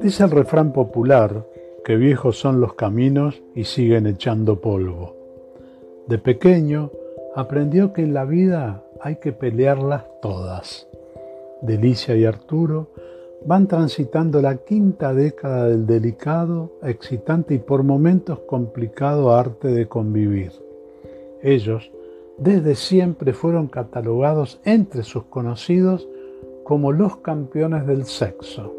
Dice el refrán popular que viejos son los caminos y siguen echando polvo. De pequeño aprendió que en la vida hay que pelearlas todas. Delicia y Arturo van transitando la quinta década del delicado, excitante y por momentos complicado arte de convivir. Ellos, desde siempre, fueron catalogados entre sus conocidos como los campeones del sexo.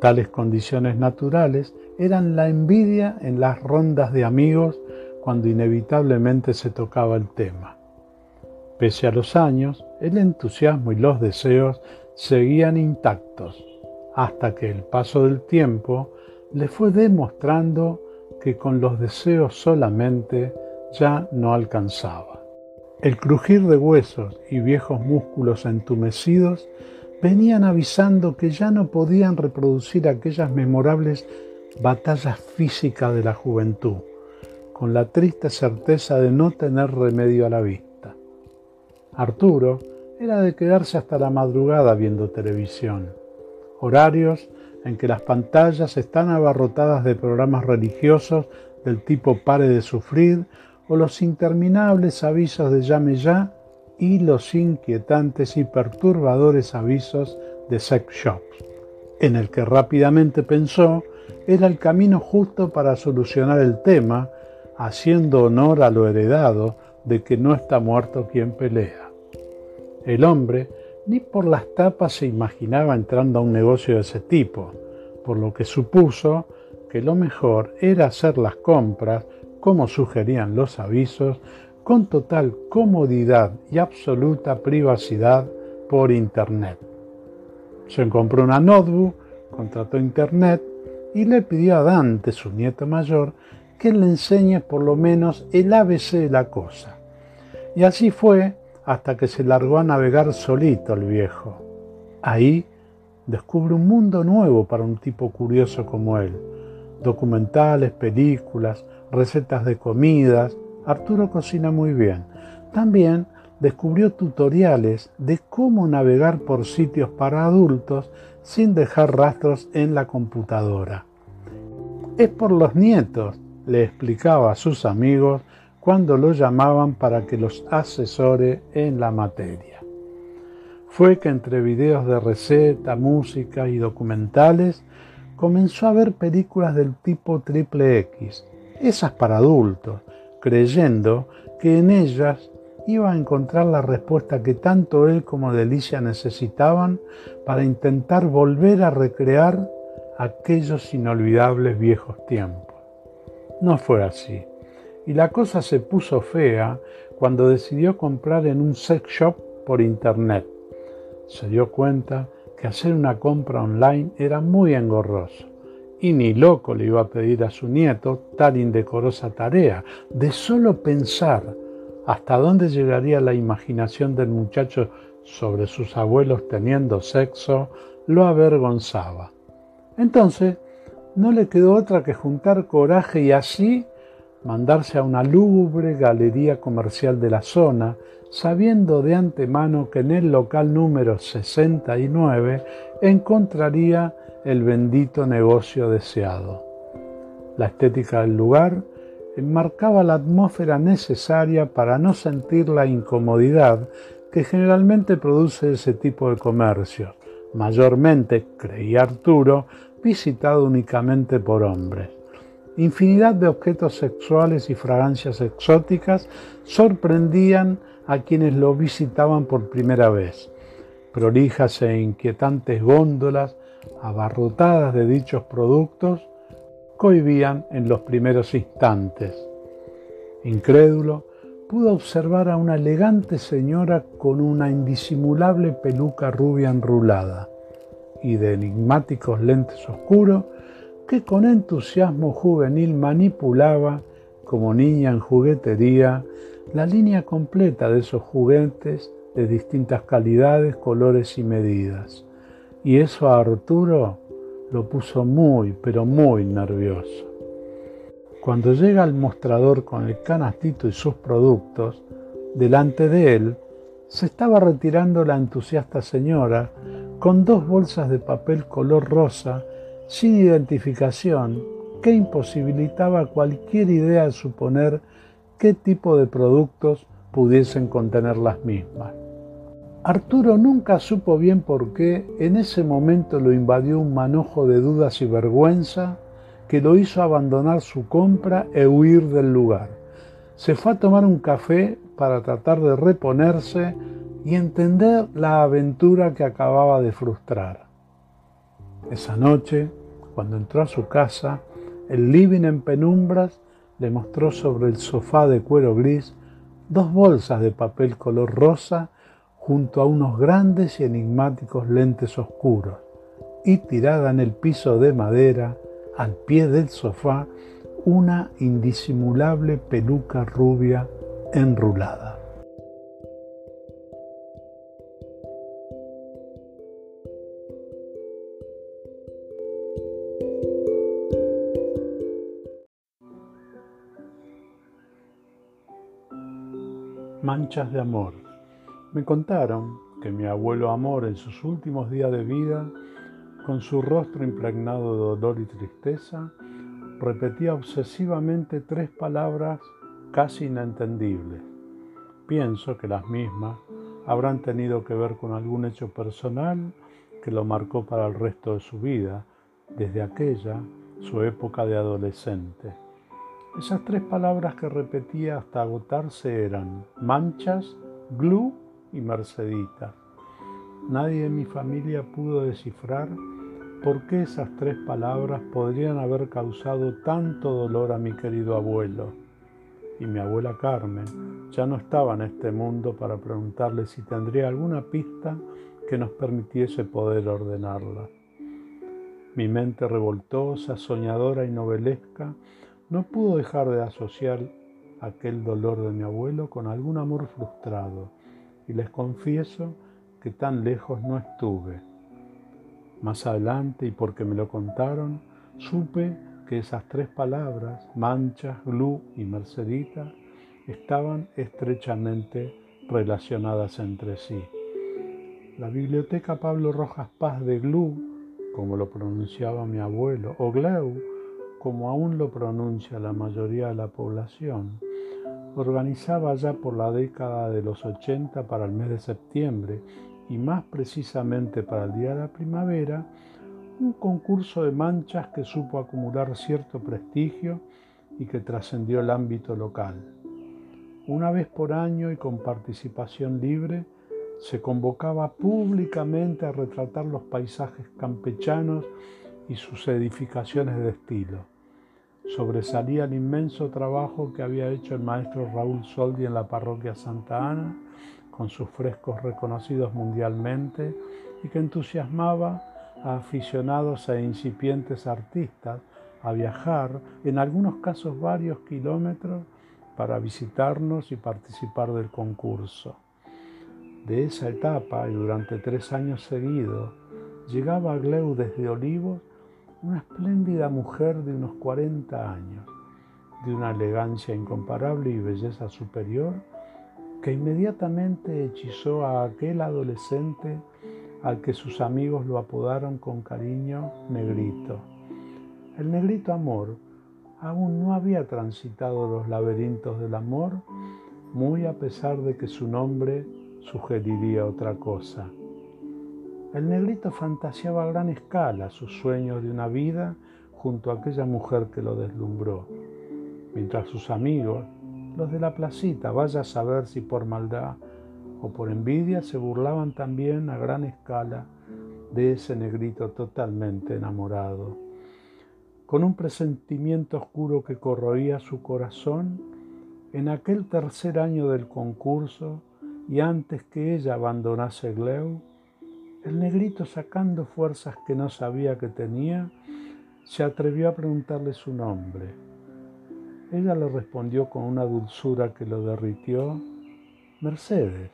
Tales condiciones naturales eran la envidia en las rondas de amigos cuando inevitablemente se tocaba el tema. Pese a los años, el entusiasmo y los deseos seguían intactos hasta que el paso del tiempo le fue demostrando que con los deseos solamente ya no alcanzaba. El crujir de huesos y viejos músculos entumecidos venían avisando que ya no podían reproducir aquellas memorables batallas físicas de la juventud, con la triste certeza de no tener remedio a la vista. Arturo era de quedarse hasta la madrugada viendo televisión horarios en que las pantallas están abarrotadas de programas religiosos del tipo pare de sufrir o los interminables avisos de llame ya y los inquietantes y perturbadores avisos de sex shops, en el que rápidamente pensó era el camino justo para solucionar el tema, haciendo honor a lo heredado de que no está muerto quien pelea. El hombre ni por las tapas se imaginaba entrando a un negocio de ese tipo, por lo que supuso que lo mejor era hacer las compras, como sugerían los avisos, con total comodidad y absoluta privacidad por Internet. Se compró una notebook, contrató Internet y le pidió a Dante, su nieto mayor, que le enseñe por lo menos el ABC de la cosa. Y así fue hasta que se largó a navegar solito el viejo. Ahí descubre un mundo nuevo para un tipo curioso como él. Documentales, películas, recetas de comidas. Arturo cocina muy bien. También descubrió tutoriales de cómo navegar por sitios para adultos sin dejar rastros en la computadora. Es por los nietos, le explicaba a sus amigos cuando lo llamaban para que los asesore en la materia. Fue que entre videos de receta, música y documentales comenzó a ver películas del tipo triple X, esas para adultos, creyendo que en ellas iba a encontrar la respuesta que tanto él como Delicia necesitaban para intentar volver a recrear aquellos inolvidables viejos tiempos. No fue así y la cosa se puso fea cuando decidió comprar en un sex shop por internet. Se dio cuenta que hacer una compra online era muy engorroso y ni loco le iba a pedir a su nieto tal indecorosa tarea. De solo pensar hasta dónde llegaría la imaginación del muchacho sobre sus abuelos teniendo sexo, lo avergonzaba. Entonces, no le quedó otra que juntar coraje y así mandarse a una lúgubre galería comercial de la zona, sabiendo de antemano que en el local número 69 encontraría el bendito negocio deseado. La estética del lugar enmarcaba la atmósfera necesaria para no sentir la incomodidad que generalmente produce ese tipo de comercio, mayormente, creía Arturo, visitado únicamente por hombres. Infinidad de objetos sexuales y fragancias exóticas sorprendían a quienes lo visitaban por primera vez. Prolijas e inquietantes góndolas abarrotadas de dichos productos cohibían en los primeros instantes. Incrédulo, pudo observar a una elegante señora con una indisimulable peluca rubia enrulada y de enigmáticos lentes oscuros que con entusiasmo juvenil manipulaba, como niña en juguetería, la línea completa de esos juguetes de distintas calidades, colores y medidas. Y eso a Arturo lo puso muy, pero muy nervioso. Cuando llega al mostrador con el canastito y sus productos, delante de él se estaba retirando la entusiasta señora con dos bolsas de papel color rosa sin identificación que imposibilitaba cualquier idea de suponer qué tipo de productos pudiesen contener las mismas. Arturo nunca supo bien por qué en ese momento lo invadió un manojo de dudas y vergüenza que lo hizo abandonar su compra e huir del lugar. Se fue a tomar un café para tratar de reponerse y entender la aventura que acababa de frustrar. Esa noche, cuando entró a su casa, el living en penumbras le mostró sobre el sofá de cuero gris dos bolsas de papel color rosa junto a unos grandes y enigmáticos lentes oscuros, y tirada en el piso de madera, al pie del sofá, una indisimulable peluca rubia enrulada. Manchas de amor. Me contaron que mi abuelo Amor en sus últimos días de vida con su rostro impregnado de dolor y tristeza, repetía obsesivamente tres palabras casi inentendibles. Pienso que las mismas habrán tenido que ver con algún hecho personal que lo marcó para el resto de su vida, desde aquella, su época de adolescente. Esas tres palabras que repetía hasta agotarse eran manchas, glue y Mercedita. Nadie en mi familia pudo descifrar ¿Por qué esas tres palabras podrían haber causado tanto dolor a mi querido abuelo? Y mi abuela Carmen ya no estaba en este mundo para preguntarle si tendría alguna pista que nos permitiese poder ordenarla. Mi mente revoltosa, soñadora y novelesca no pudo dejar de asociar aquel dolor de mi abuelo con algún amor frustrado, y les confieso que tan lejos no estuve más adelante, y porque me lo contaron, supe que esas tres palabras, manchas, glue y mercedita, estaban estrechamente relacionadas entre sí. La biblioteca Pablo Rojas Paz de Glue, como lo pronunciaba mi abuelo, o Gleu, como aún lo pronuncia la mayoría de la población, organizaba ya por la década de los 80 para el mes de septiembre y más precisamente para el Día de la Primavera, un concurso de manchas que supo acumular cierto prestigio y que trascendió el ámbito local. Una vez por año y con participación libre, se convocaba públicamente a retratar los paisajes campechanos y sus edificaciones de estilo. Sobresalía el inmenso trabajo que había hecho el maestro Raúl Soldi en la parroquia Santa Ana con sus frescos reconocidos mundialmente y que entusiasmaba a aficionados e incipientes artistas a viajar, en algunos casos varios kilómetros, para visitarnos y participar del concurso. De esa etapa y durante tres años seguidos, llegaba a Gleu desde Olivos una espléndida mujer de unos 40 años, de una elegancia incomparable y belleza superior, que inmediatamente hechizó a aquel adolescente al que sus amigos lo apodaron con cariño Negrito. El negrito amor aún no había transitado los laberintos del amor, muy a pesar de que su nombre sugeriría otra cosa. El negrito fantaseaba a gran escala sus sueños de una vida junto a aquella mujer que lo deslumbró, mientras sus amigos los de la placita, vaya a saber si por maldad o por envidia se burlaban también a gran escala de ese negrito totalmente enamorado. Con un presentimiento oscuro que corroía su corazón, en aquel tercer año del concurso y antes que ella abandonase Gleu, el negrito sacando fuerzas que no sabía que tenía, se atrevió a preguntarle su nombre ella le respondió con una dulzura que lo derritió, Mercedes,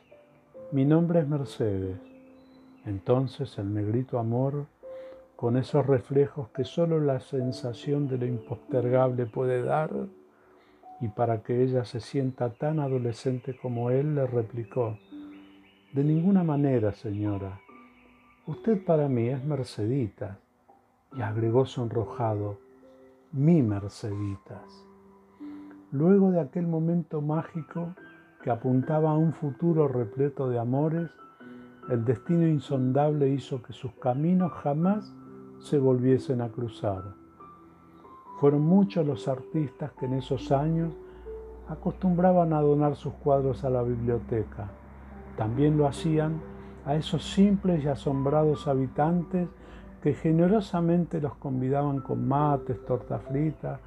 mi nombre es Mercedes. Entonces el negrito amor, con esos reflejos que solo la sensación de lo impostergable puede dar, y para que ella se sienta tan adolescente como él, le replicó, de ninguna manera, señora. Usted para mí es Mercedita. y agregó sonrojado, mi Merceditas. Luego de aquel momento mágico que apuntaba a un futuro repleto de amores, el destino insondable hizo que sus caminos jamás se volviesen a cruzar. Fueron muchos los artistas que en esos años acostumbraban a donar sus cuadros a la biblioteca. También lo hacían a esos simples y asombrados habitantes que generosamente los convidaban con mates, torta frita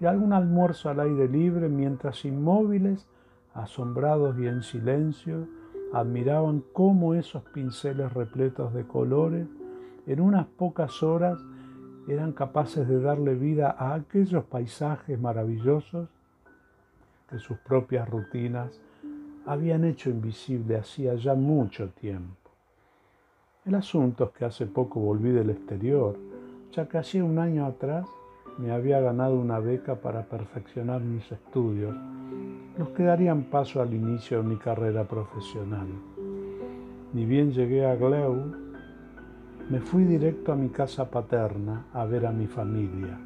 y algún almuerzo al aire libre mientras inmóviles, asombrados y en silencio, admiraban cómo esos pinceles repletos de colores en unas pocas horas eran capaces de darle vida a aquellos paisajes maravillosos que sus propias rutinas habían hecho invisible hacía ya mucho tiempo. El asunto es que hace poco volví del exterior, ya que hacía un año atrás me había ganado una beca para perfeccionar mis estudios, los que darían paso al inicio de mi carrera profesional. Ni bien llegué a Gleu, me fui directo a mi casa paterna a ver a mi familia.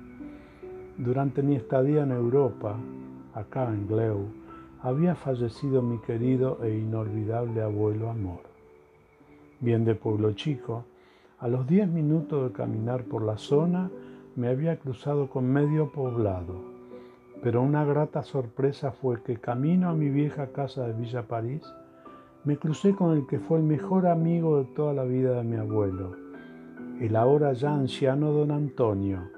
Durante mi estadía en Europa, acá en Gleu, había fallecido mi querido e inolvidable abuelo Amor. Bien de pueblo chico, a los diez minutos de caminar por la zona me había cruzado con medio poblado, pero una grata sorpresa fue que camino a mi vieja casa de Villa París, me crucé con el que fue el mejor amigo de toda la vida de mi abuelo, el ahora ya anciano don Antonio,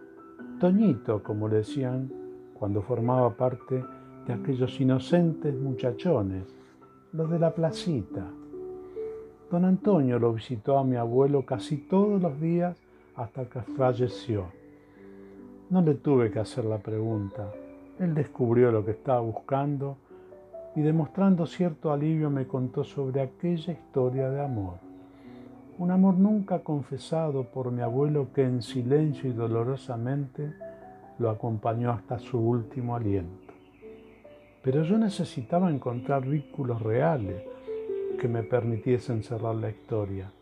Toñito, como le decían cuando formaba parte de aquellos inocentes muchachones, los de la placita. Don Antonio lo visitó a mi abuelo casi todos los días hasta que falleció. No le tuve que hacer la pregunta. Él descubrió lo que estaba buscando y demostrando cierto alivio me contó sobre aquella historia de amor. Un amor nunca confesado por mi abuelo que en silencio y dolorosamente lo acompañó hasta su último aliento. Pero yo necesitaba encontrar vínculos reales que me permitiesen cerrar la historia.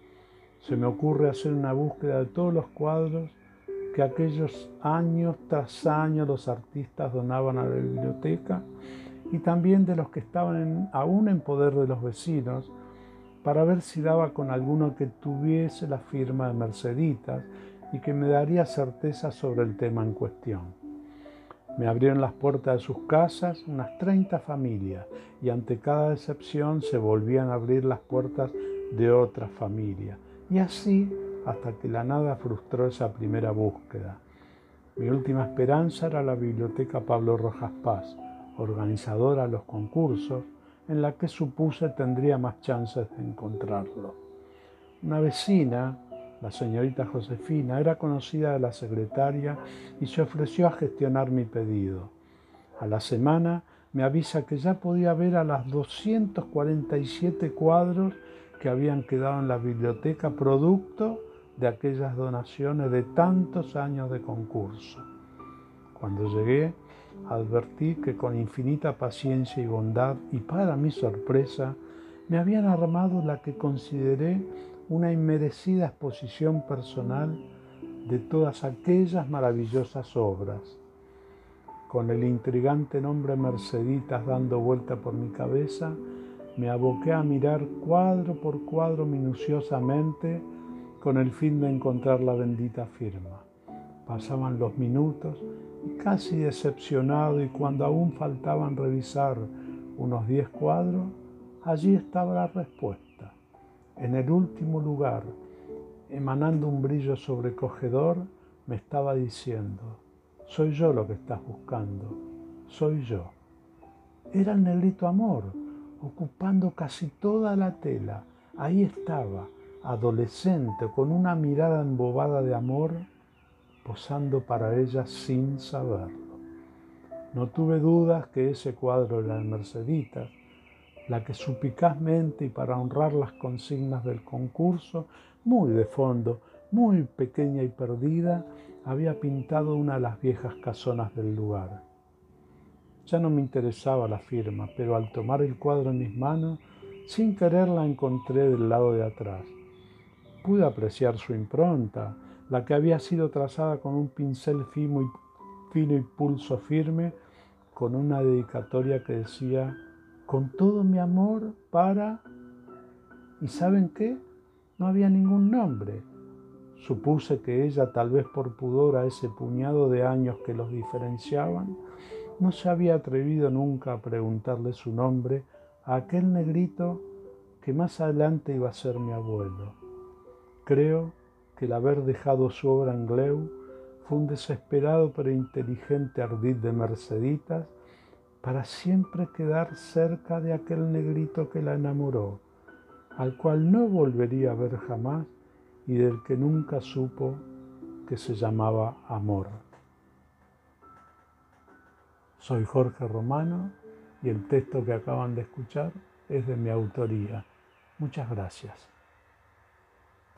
Se me ocurre hacer una búsqueda de todos los cuadros que aquellos años tras años los artistas donaban a la biblioteca y también de los que estaban aún en poder de los vecinos para ver si daba con alguno que tuviese la firma de Merceditas y que me daría certeza sobre el tema en cuestión. Me abrieron las puertas de sus casas unas 30 familias y ante cada decepción se volvían a abrir las puertas de otras familias. Y así hasta que la nada frustró esa primera búsqueda. Mi última esperanza era la Biblioteca Pablo Rojas Paz, organizadora de los concursos, en la que supuse tendría más chances de encontrarlo. Una vecina la señorita Josefina era conocida de la secretaria y se ofreció a gestionar mi pedido. A la semana me avisa que ya podía ver a las 247 cuadros que habían quedado en la biblioteca producto de aquellas donaciones de tantos años de concurso. Cuando llegué, advertí que con infinita paciencia y bondad, y para mi sorpresa, me habían armado la que consideré una inmerecida exposición personal de todas aquellas maravillosas obras. Con el intrigante nombre Merceditas dando vuelta por mi cabeza, me aboqué a mirar cuadro por cuadro minuciosamente con el fin de encontrar la bendita firma. Pasaban los minutos y casi decepcionado y cuando aún faltaban revisar unos diez cuadros, allí estaba la respuesta en el último lugar, emanando un brillo sobrecogedor, me estaba diciendo, soy yo lo que estás buscando, soy yo. Era el negrito amor, ocupando casi toda la tela. Ahí estaba, adolescente, con una mirada embobada de amor, posando para ella sin saberlo. No tuve dudas que ese cuadro era de Merceditas, la que supicazmente y para honrar las consignas del concurso, muy de fondo, muy pequeña y perdida, había pintado una de las viejas casonas del lugar. Ya no me interesaba la firma, pero al tomar el cuadro en mis manos, sin querer la encontré del lado de atrás. Pude apreciar su impronta, la que había sido trazada con un pincel fino y, fino y pulso firme, con una dedicatoria que decía, con todo mi amor para... ¿Y saben qué? No había ningún nombre. Supuse que ella, tal vez por pudor a ese puñado de años que los diferenciaban, no se había atrevido nunca a preguntarle su nombre a aquel negrito que más adelante iba a ser mi abuelo. Creo que el haber dejado su obra en Gleu fue un desesperado pero inteligente ardid de Merceditas para siempre quedar cerca de aquel negrito que la enamoró, al cual no volvería a ver jamás y del que nunca supo que se llamaba amor. Soy Jorge Romano y el texto que acaban de escuchar es de mi autoría. Muchas gracias.